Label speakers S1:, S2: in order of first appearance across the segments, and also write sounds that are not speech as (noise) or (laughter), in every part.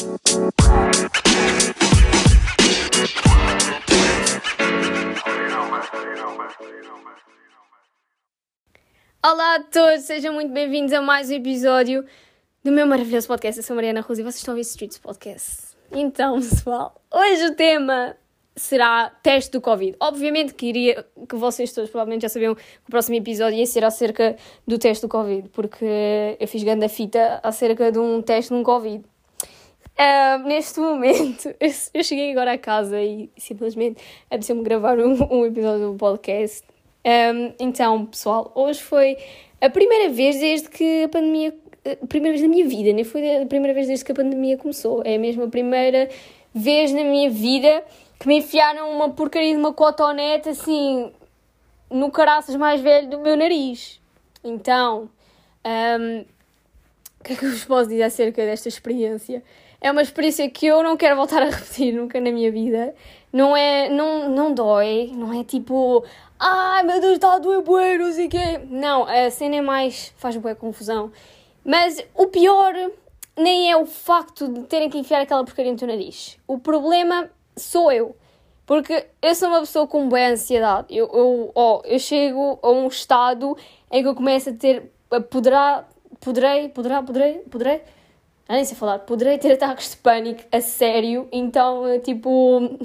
S1: Olá a todos, sejam muito bem-vindos a mais um episódio do meu maravilhoso podcast. Eu sou Mariana Rosa e vocês estão a ver Streets Podcast. Então, pessoal, hoje o tema será teste do Covid. Obviamente que iria, que vocês todos provavelmente já sabiam que o próximo episódio ia ser acerca do teste do Covid, porque eu fiz grande fita acerca de um teste no Covid. Uh, neste momento, (laughs) eu cheguei agora a casa e simplesmente apeteceu-me gravar um, (laughs) um, episódio do podcast. Um, então, pessoal, hoje foi a primeira vez desde que a pandemia. A primeira vez na minha vida, nem foi a primeira vez desde que a pandemia começou. É mesmo a primeira vez na minha vida que me enfiaram uma porcaria de uma cotonete assim no caraças mais velho do meu nariz. Então, um, o que é que eu vos posso dizer acerca desta experiência? É uma experiência que eu não quero voltar a repetir nunca na minha vida. Não é, não, não dói, não é tipo, ai meu Deus, está a doer bué, não sei quê. Não, a cena é mais, faz bué confusão. Mas o pior nem é o facto de terem que enfiar aquela porcaria no teu nariz. O problema sou eu. Porque eu sou uma pessoa com boa ansiedade. Eu, eu, oh, eu chego a um estado em que eu começo a ter. A poderá. Poderei, poderá, poderei, poderei. Ah, nem sei falar. Poderei ter ataques de pânico a sério. Então, tipo.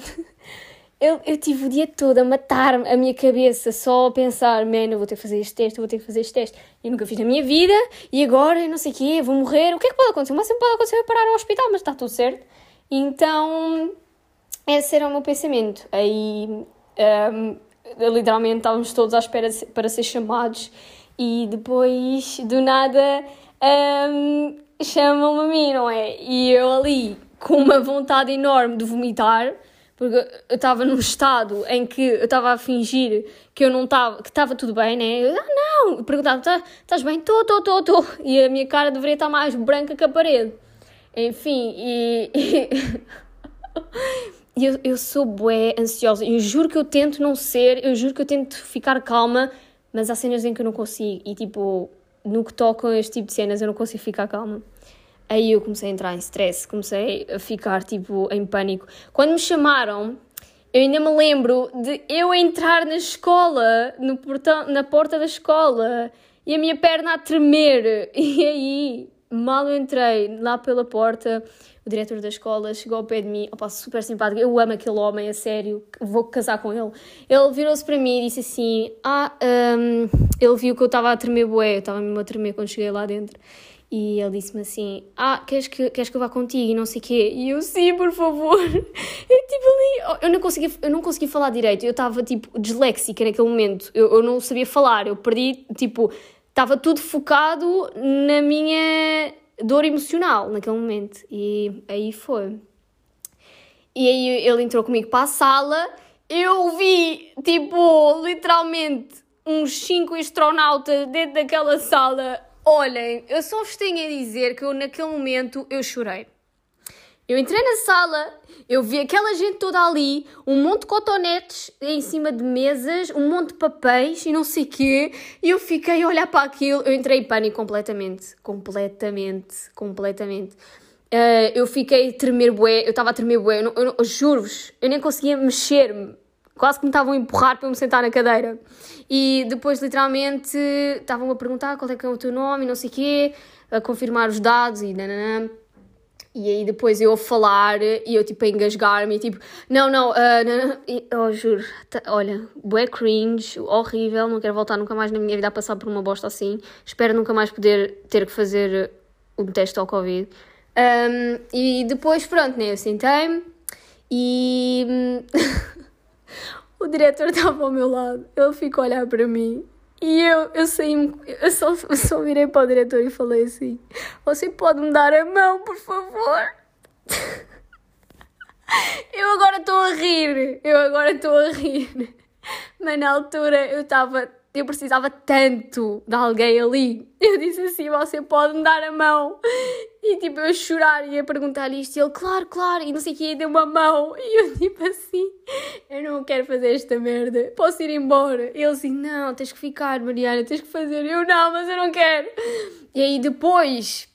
S1: (laughs) eu, eu tive o dia todo a matar-me a minha cabeça só a pensar: man, eu vou ter que fazer este teste, eu vou ter que fazer este teste. Eu nunca fiz na minha vida e agora, não sei o quê, vou morrer. O que é que pode acontecer? O máximo pode acontecer é parar ao hospital, mas está tudo certo. Então esse era o meu pensamento. Aí, um, literalmente, estávamos todos à espera para ser chamados e depois, do nada, um, chamam-me a mim, não é? E eu ali, com uma vontade enorme de vomitar, porque eu estava num estado em que eu estava a fingir que eu não estava, que estava tudo bem, né? Eu, ah, não! Perguntava, tá, estás bem? Estou, estou, estou, estou. E a minha cara deveria estar mais branca que a parede. Enfim, e... (laughs) E eu, eu sou bué ansiosa. Eu juro que eu tento não ser, eu juro que eu tento ficar calma, mas há cenas em que eu não consigo. E tipo, no que tocam este tipo de cenas, eu não consigo ficar calma. Aí eu comecei a entrar em stress, comecei a ficar tipo em pânico. Quando me chamaram, eu ainda me lembro de eu entrar na escola, no portão, na porta da escola, e a minha perna a tremer. (laughs) E aí, mal eu entrei lá pela porta, o diretor da escola chegou ao pé de mim, opa, super simpático, eu amo aquele homem, a sério, vou casar com ele. Ele virou-se para mim e disse assim: Ah, um, ele viu que eu estava a tremer bué, eu estava mesmo a tremer quando cheguei lá dentro. E ele disse-me assim: Ah, queres que, queres que eu vá contigo? E não sei o quê. E eu, sim, por favor. (laughs) Eu, tipo, ali, eu não conseguia, eu não conseguia falar direito. Eu estava, tipo, disléxica naquele momento. Eu, eu não sabia falar. Eu perdi, tipo, estava tudo focado na minha dor emocional naquele momento. E aí foi. E aí ele entrou comigo para a sala, eu vi, tipo, literalmente uns cinco astronautas dentro daquela sala. Olhem, eu só vos tenho a dizer que eu naquele momento eu chorei. Eu entrei na sala, eu vi aquela gente toda ali, um monte de cotonetes em cima de mesas, um monte de papéis e não sei o quê, e eu fiquei a olhar para aquilo, eu entrei em pânico completamente, completamente, completamente. Uh, eu fiquei a tremer bué, eu estava a tremer bué, eu, eu, eu juro-vos, eu nem conseguia mexer-me, quase que me estavam a empurrar para eu me sentar na cadeira. E depois, literalmente, estavam a perguntar qual é que é o teu nome e não sei o quê, a confirmar os dados e nananã. E aí depois eu a falar e eu tipo a engasgar-me e tipo, não, não, uh, não, não. E, oh, juro, tá, olha, bué cringe, horrível, não quero voltar nunca mais na minha vida a passar por uma bosta assim. Espero nunca mais poder ter que fazer um teste ao Covid. Um, e depois, pronto, né, eu sentei-me e (laughs) o diretor estava ao meu lado, ele ficou a olhar para mim e eu, eu saí, eu só, eu só virei para o diretor e falei assim: Você pode me dar a mão, por favor? (laughs) eu agora estou a rir, eu agora estou a rir. Mas na altura eu estava eu precisava tanto de alguém ali. Eu disse assim: Você pode me dar a mão? E tipo, eu a chorar e a perguntar-lhe isto. E ele, claro, claro. E não sei o que, deu uma mão. (laughs) E eu, tipo assim: Eu não quero fazer esta merda. Posso ir embora? E ele assim: Não, tens que ficar, Mariana, tens que fazer. Eu, não, mas eu não quero. E aí depois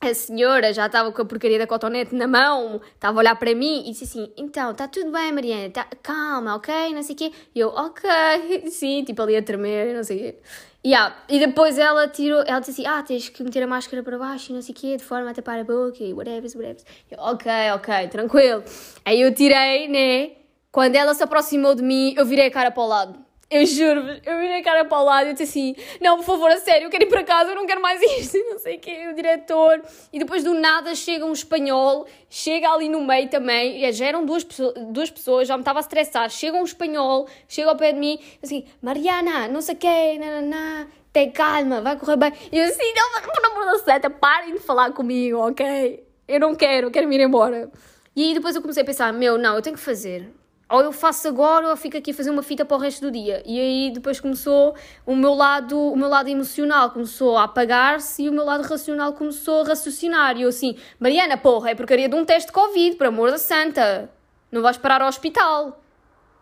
S1: a senhora já estava com a porcaria da cotonete na mão, estava a olhar para mim e disse assim: Então, está tudo bem, Mariana, tá, calma, ok? Não sei o quê. E eu, ok, (laughs) sim, tipo ali a tremer, não sei o quê. Yeah. E depois ela tirou, ela disse assim: Ah, tens que meter a máscara para baixo e não sei o quê, de forma a tapar a boca e whatever, whatever. Eu, ok, ok, tranquilo. Aí eu tirei, né? Quando ela se aproximou de mim, eu virei a cara para o lado. Eu juro-vos, eu virei a cara para o lado e disse assim: Não, por favor, a sério, eu quero ir para casa, eu não quero mais (laughs) isto, não sei o quê, o diretor. E depois do nada chega um espanhol, chega ali no meio também, já eram duas, duas pessoas, já me estava a estressar. Chega um espanhol, chega ao pé de mim, assim: Mariana, não sei o quê, nananã, tem calma, vai correr bem. E eu assim: Não, por amor da seta, parem de falar comigo, ok? Eu não quero, quero me ir embora. E aí depois eu comecei a pensar: Meu, não, eu tenho que fazer ou eu faço agora ou eu fico aqui a fazer uma fita para o resto do dia. E aí depois começou o meu lado, o meu lado emocional começou a apagar-se e o meu lado racional começou a raciocinar. E eu assim, Mariana, porra, é porcaria de um teste de Covid, por amor da santa. Não vais parar ao hospital.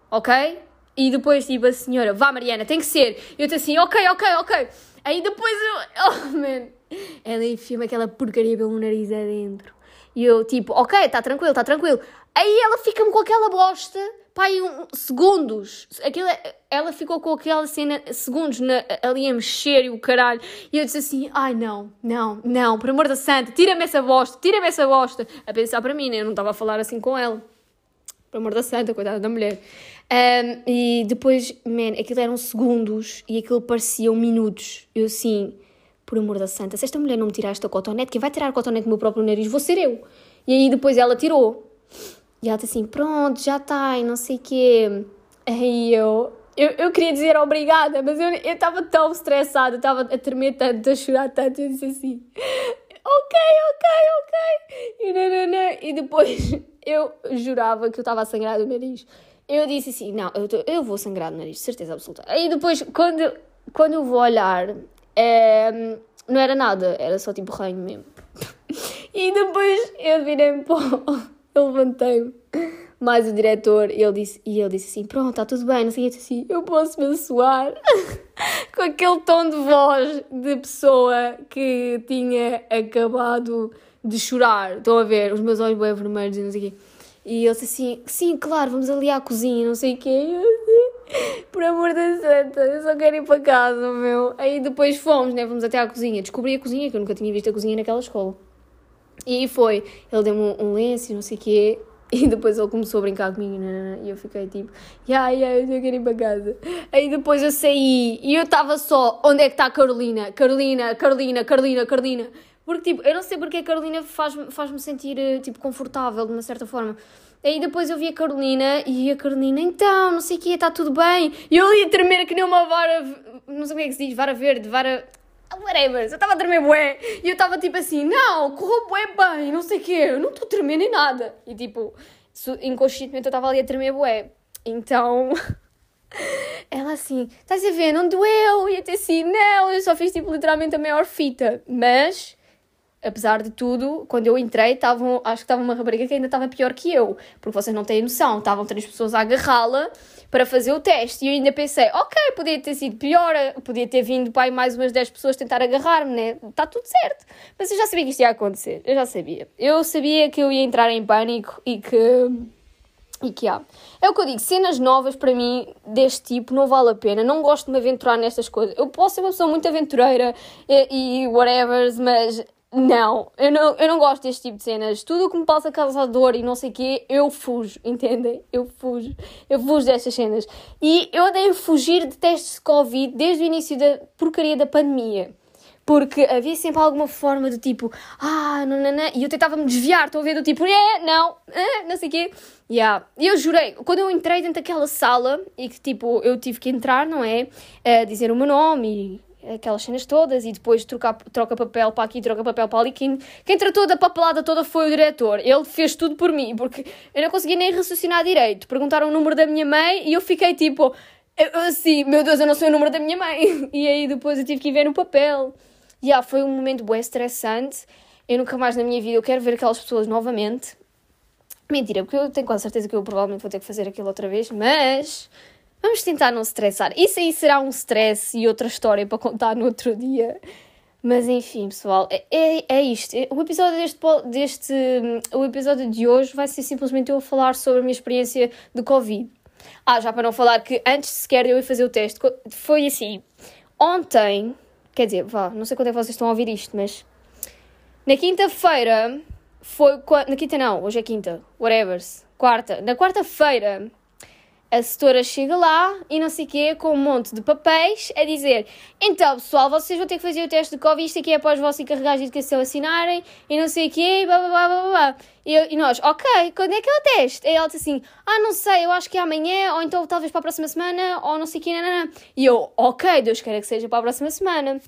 S1: Ok? E depois tipo a senhora, vá Mariana, tem que ser. Eu disse assim, ok, ok, ok. Aí depois eu, (laughs) oh man, ela enfia-me aquela porcaria pelo nariz adentro. E eu tipo, ok, está tranquilo, está tranquilo. Aí ela fica-me com aquela bosta pai, um, segundos. Aquilo, ela ficou com aquela cena segundos na, ali a mexer e o caralho. E eu disse assim: ai não, não, não, por amor da santa, tira-me essa bosta, tira-me essa bosta. A pensar para mim, né? Eu não estava a falar assim com ela. Por amor da santa, coitada da mulher. Um, e depois, man, aquilo eram segundos e aquilo pareciam minutos. Eu assim, por amor da santa, se esta mulher não me tirar esta cotonete, quem vai tirar a cotonete do meu próprio nariz vou ser eu. E aí depois ela tirou. E ela disse assim: pronto, já está, e não sei o quê. Aí eu, eu, eu queria dizer obrigada, mas eu estava tão estressada, estava a tremer tanto, a chorar tanto, eu disse assim: ok, ok, ok. E, não, não, não. e depois (laughs) eu jurava que eu estava a sangrar do nariz. Eu disse assim: não, eu, tô, eu vou sangrar do nariz, certeza absoluta. Aí depois, quando, quando eu vou olhar, é, não era nada, era só tipo ranho mesmo. (laughs) E depois eu virei-me para eu levantei-me. Mais o diretor, ele disse, e ele disse assim: Pronto, está tudo bem, não sei o que, assim, eu posso me suar. (laughs) Com aquele tom de voz de pessoa que tinha acabado de chorar. Estão a ver, os meus olhos bem vermelhos e não sei o quê. E ele disse assim: Sim, claro, vamos ali à cozinha, não sei o quê. Eu (laughs) por amor da santa, eu só quero ir para casa, meu. Aí depois fomos, né? Fomos até à cozinha. Descobri a cozinha, que eu nunca tinha visto a cozinha naquela escola. E foi, ele deu-me um, lenço e não sei o quê, (laughs) e depois ele começou a brincar comigo e eu fiquei tipo, yeah, yeah, eu quero ir para casa. Aí depois eu saí e eu estava só, onde é que está a Carolina? Carolina, Carolina, Carolina, Carolina. Porque tipo, eu não sei porque a Carolina faz-me faz sentir eh, tipo confortável de uma certa forma. Aí depois eu vi a Carolina e a Carolina, então, não sei o quê, está tudo bem. E eu ia tremer que nem uma vara, não sei como é que se diz, vara verde, vara whatever, eu estava a tremer bué, e eu estava tipo assim, não, correu bué bem, não sei o quê, eu não estou a tremer nem nada, e tipo, inconscientemente eu estava ali a tremer bué, então, (laughs) ela assim, estás a ver, não doeu, e até assim, não, eu só fiz tipo literalmente a maior fita, mas apesar de tudo, quando eu entrei, tavam, acho que estava uma rapariga que ainda estava pior que eu, porque vocês não têm noção, estavam três pessoas a agarrá-la para fazer o teste, e eu ainda pensei, ok, podia ter sido pior, podia ter vindo pai mais umas 10 pessoas tentar agarrar-me, né? Está tudo certo. Mas eu já sabia que isto ia acontecer, eu já sabia. Eu sabia que eu ia entrar em pânico e que. E que há. É o que eu digo, cenas novas para mim deste tipo não vale a pena. Não gosto de me aventurar nestas coisas. Eu posso ser uma pessoa muito aventureira e, e whatever, mas não, eu não, eu não gosto deste tipo de cenas. Tudo o que me possa causar dor e não sei o quê, eu fujo, (laughs) entendem? Eu fujo. Eu fujo destas cenas. E eu odeio fugir de testes de Covid desde o início da porcaria da pandemia. Porque havia sempre alguma forma de tipo, ah, não. E eu tentava-me desviar, estou a ver do tipo, é, não, é, não sei o quê. Yeah. Eu jurei, quando eu entrei dentro daquela sala e que tipo, eu tive que entrar, não é? A dizer o meu nome e aquelas cenas todas e depois trocar, troca papel para aqui, troca papel para ali. Quem, quem tratou da papelada toda foi o diretor. Ele fez tudo por mim, porque eu não consegui nem raciocinar direito. Perguntaram o número da minha mãe e eu fiquei tipo assim, meu Deus, eu não sei o número da minha mãe. (laughs) E aí depois eu tive que ir ver no papel. E yeah, foi um momento bem estressante. Eu nunca mais na minha vida eu quero ver aquelas pessoas novamente. Mentira, porque eu tenho quase certeza que eu provavelmente vou ter que fazer aquilo outra vez, mas Vamos tentar não estressar. Isso aí será um stress e outra história para contar no outro dia. Mas enfim, pessoal, é, é, é isto. O episódio deste, deste. O episódio de hoje vai ser simplesmente eu a falar sobre a minha experiência de Covid. Ah, já para não falar que antes sequer de eu ir fazer o teste, foi assim. Ontem, quer dizer, vá, não sei quando é que vocês estão a ouvir isto, mas. Na quinta-feira, foi. Na quinta não, hoje é quinta, whatever. Quarta. Na quarta-feira a setora chega lá e não sei o quê, com um monte de papéis a dizer: então pessoal, vocês vão ter que fazer o teste de Covid, isto aqui é para os vossos encarregados de educação assinarem e não sei o quê, blá blá blá blá blá. E, eu, e nós, ok, quando é que é o teste? E ela disse assim: ah, não sei, eu acho que é amanhã, ou então talvez para a próxima semana, ou não sei o quê. E eu, ok, Deus queira que seja para a próxima semana.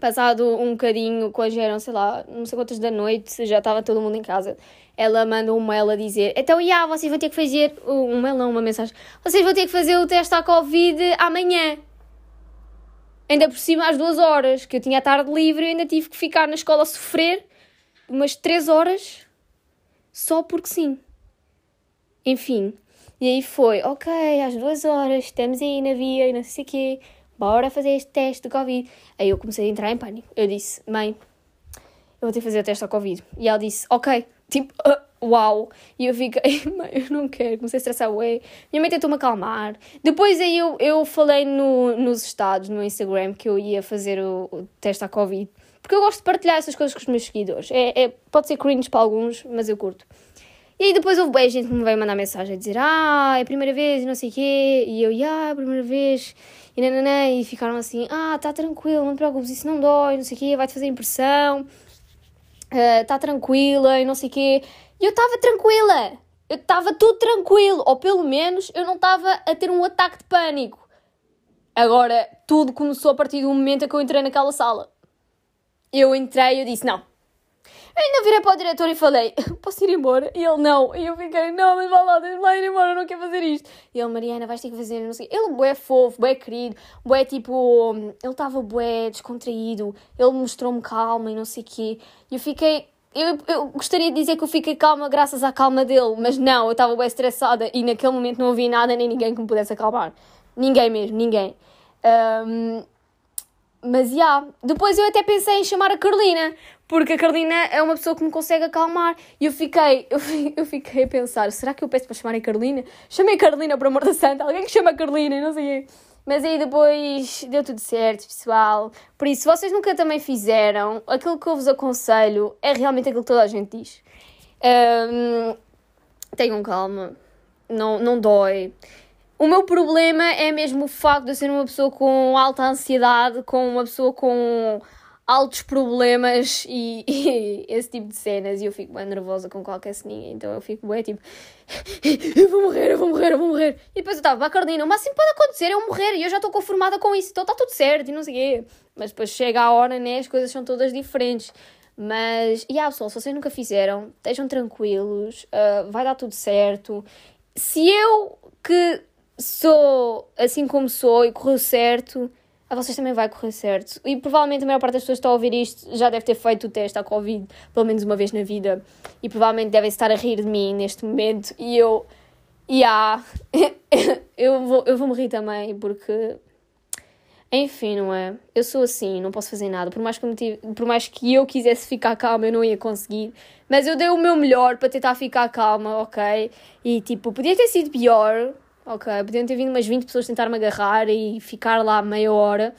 S1: Passado um bocadinho, quando eram, sei lá, não sei quantas da noite, já estava todo mundo em casa ela manda um mail a dizer: Então, já, vocês vão ter que fazer. Um mail não, uma mensagem. Vocês vão ter que fazer o teste à Covid amanhã. Ainda por cima às duas horas, que eu tinha a tarde livre e ainda tive que ficar na escola a sofrer umas três horas só porque sim. Enfim. E aí foi, ok, às duas horas, estamos aí na via e não sei o quê, bora fazer este teste de Covid. Aí eu comecei a entrar em pânico. Eu disse, mãe, eu vou ter que fazer o teste da Covid. E ela disse, ok. Tipo, uh, uau! E eu fiquei, (laughs) mãe, eu não quero, comecei a estressar, ué. Minha mãe tentou-me acalmar. Depois aí eu, eu falei no, nos estados, no Instagram, que eu ia fazer o, o teste à Covid. Porque eu gosto de partilhar essas coisas com os meus seguidores. É, é, pode ser cringe para alguns, mas eu curto. E aí depois houve bem gente que me veio mandar mensagem a dizer Ah, é a primeira vez e não sei o quê. E eu, ah, é a primeira vez. E nananã. E ficaram assim, ah, tá tranquilo, não te preocupes, isso não dói, não sei o quê, vai-te fazer impressão está uh, tranquila e não sei o quê. E eu estava tranquila. Eu estava tudo tranquilo. Ou pelo menos eu não estava a ter um ataque de pânico. Agora, tudo começou a partir do momento em que eu entrei naquela sala. Eu entrei e eu disse, não, ainda virei para o diretor e falei, (laughs) posso ir embora? E ele, não. E eu fiquei, não, mas vá lá, deixa lá ir embora, eu não quero fazer isto. E ele, Mariana, vais ter que fazer, não sei. Ele, bué fofo, bué querido, bué tipo, ele estava bué descontraído, ele mostrou-me calma e não sei o quê. E eu fiquei, eu, eu, gostaria de dizer que eu fiquei calma graças à calma dele, mas não, eu estava bem estressada e naquele momento não havia nada nem ninguém que me pudesse acalmar. Ninguém mesmo, ninguém. Um, mas, já, yeah. depois eu até pensei em chamar a Carolina, porque a Carolina é uma pessoa que me consegue acalmar. E eu fiquei, (laughs) eu, eu fiquei a pensar, será que eu peço para chamar a Carolina? Chamei a Carolina, por amor da santa, alguém que chama a Carolina, não sei Mas aí depois deu tudo certo, pessoal. Por isso, se vocês nunca também fizeram, aquilo que eu vos aconselho é realmente aquilo que toda a gente diz. Um, tenham calma, não, não dói. O meu problema é mesmo o facto de eu ser uma pessoa com alta ansiedade, com uma pessoa com altos problemas e, (laughs) e, esse tipo de cenas e eu fico bem nervosa com qualquer ceninha, então eu fico bem tipo (laughs) eu vou morrer, eu vou morrer, eu vou morrer. E depois eu estava, a Carolina, mas assim pode acontecer, eu morrer e eu já estou conformada com isso, então está tudo certo e não sei quê. Mas depois chega a hora, né, as coisas são todas diferentes. Mas, e yeah, pessoal, se vocês nunca fizeram, estejam tranquilos, uh, vai dar tudo certo. Se eu que sou assim como sou e correu certo a vocês também vai correr certo. E provavelmente a maior parte das pessoas que está a ouvir isto já deve ter feito o teste à Covid pelo menos uma vez na vida. E provavelmente devem estar a rir de mim neste momento. E eu. Yeah, (laughs) eu, vou, eu vou me rir também porque. Enfim, não é? Eu sou assim, não posso fazer nada. Por mais que eu, tive, por mais que eu quisesse ficar calma, eu não ia conseguir. Mas eu dei o meu melhor para tentar ficar calma, ok? E tipo, podia ter sido pior, ok, podiam ter vindo umas 20 pessoas tentar me agarrar e ficar lá meia hora,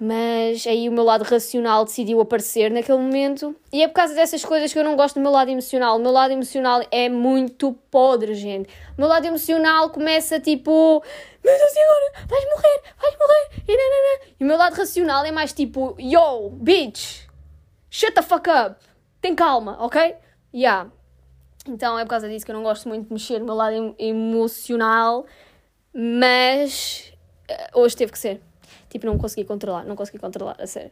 S1: mas aí o meu lado racional decidiu aparecer naquele momento, e é por causa dessas coisas que eu não gosto do meu lado emocional. O meu lado emocional é muito podre, gente. O meu lado emocional começa tipo, meu Deus, agora? Vais morrer, vais morrer, e, nanana. e o meu lado racional é mais tipo, yo, bitch, shut the fuck up, tem calma, ok? Yeah. Então é por causa disso que eu não gosto muito de mexer no meu lado emocional, mas eh, hoje teve que ser. Tipo, não consegui controlar, não consegui controlar, a sério.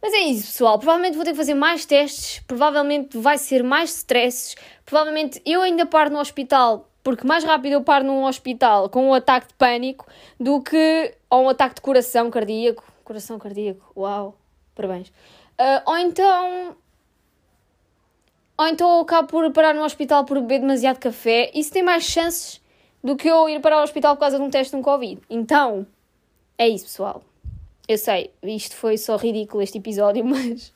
S1: Mas é isso, pessoal. Provavelmente vou ter que fazer mais testes, provavelmente vai ser mais stresses, provavelmente eu ainda paro no hospital, porque mais rápido eu paro num hospital com um ataque de pânico do que ou um ataque de coração cardíaco. Coração cardíaco, uau, parabéns. Uh, ou então ou então eu acabo por parar no hospital por beber demasiado café. Isso tem mais chances do que eu ir para o hospital por causa de um teste de um Covid. Então, é isso, pessoal. Eu sei, isto foi só ridículo este episódio, (laughs) mas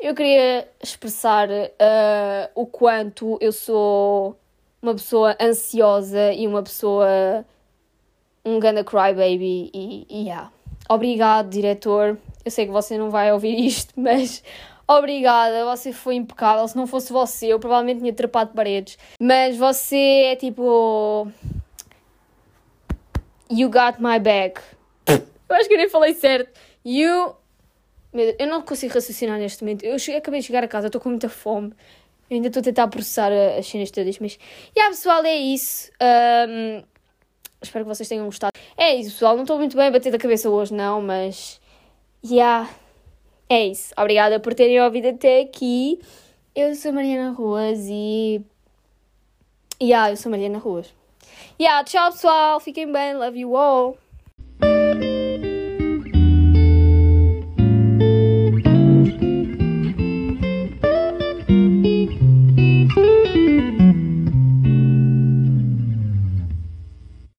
S1: eu queria expressar uh, o quanto eu sou uma pessoa ansiosa e uma pessoa. um gonna crybaby e, e yeah. Obrigado, diretor. Eu sei que você não vai ouvir isto, (laughs) mas obrigada, você foi impecável. Se não fosse você, eu provavelmente tinha trepado paredes. Mas você é tipo. You got my back. Eu acho que eu nem falei certo. You. Eu não consigo raciocinar neste momento. Eu cheguei, acabei de chegar a casa, estou com muita fome. Eu ainda estou a tentar processar as cenas todas, mas. E yeah, pessoal, é isso. Um, espero que vocês tenham gostado. É isso, pessoal. Não estou muito bem a bater da cabeça hoje, não, mas. Yeah. É isso. Obrigada por terem ouvido até aqui. Eu sou Mariana Ruas e. Yeah, eu sou Mariana Ruas. Yeah, tchau pessoal. Fiquem bem. Love you all.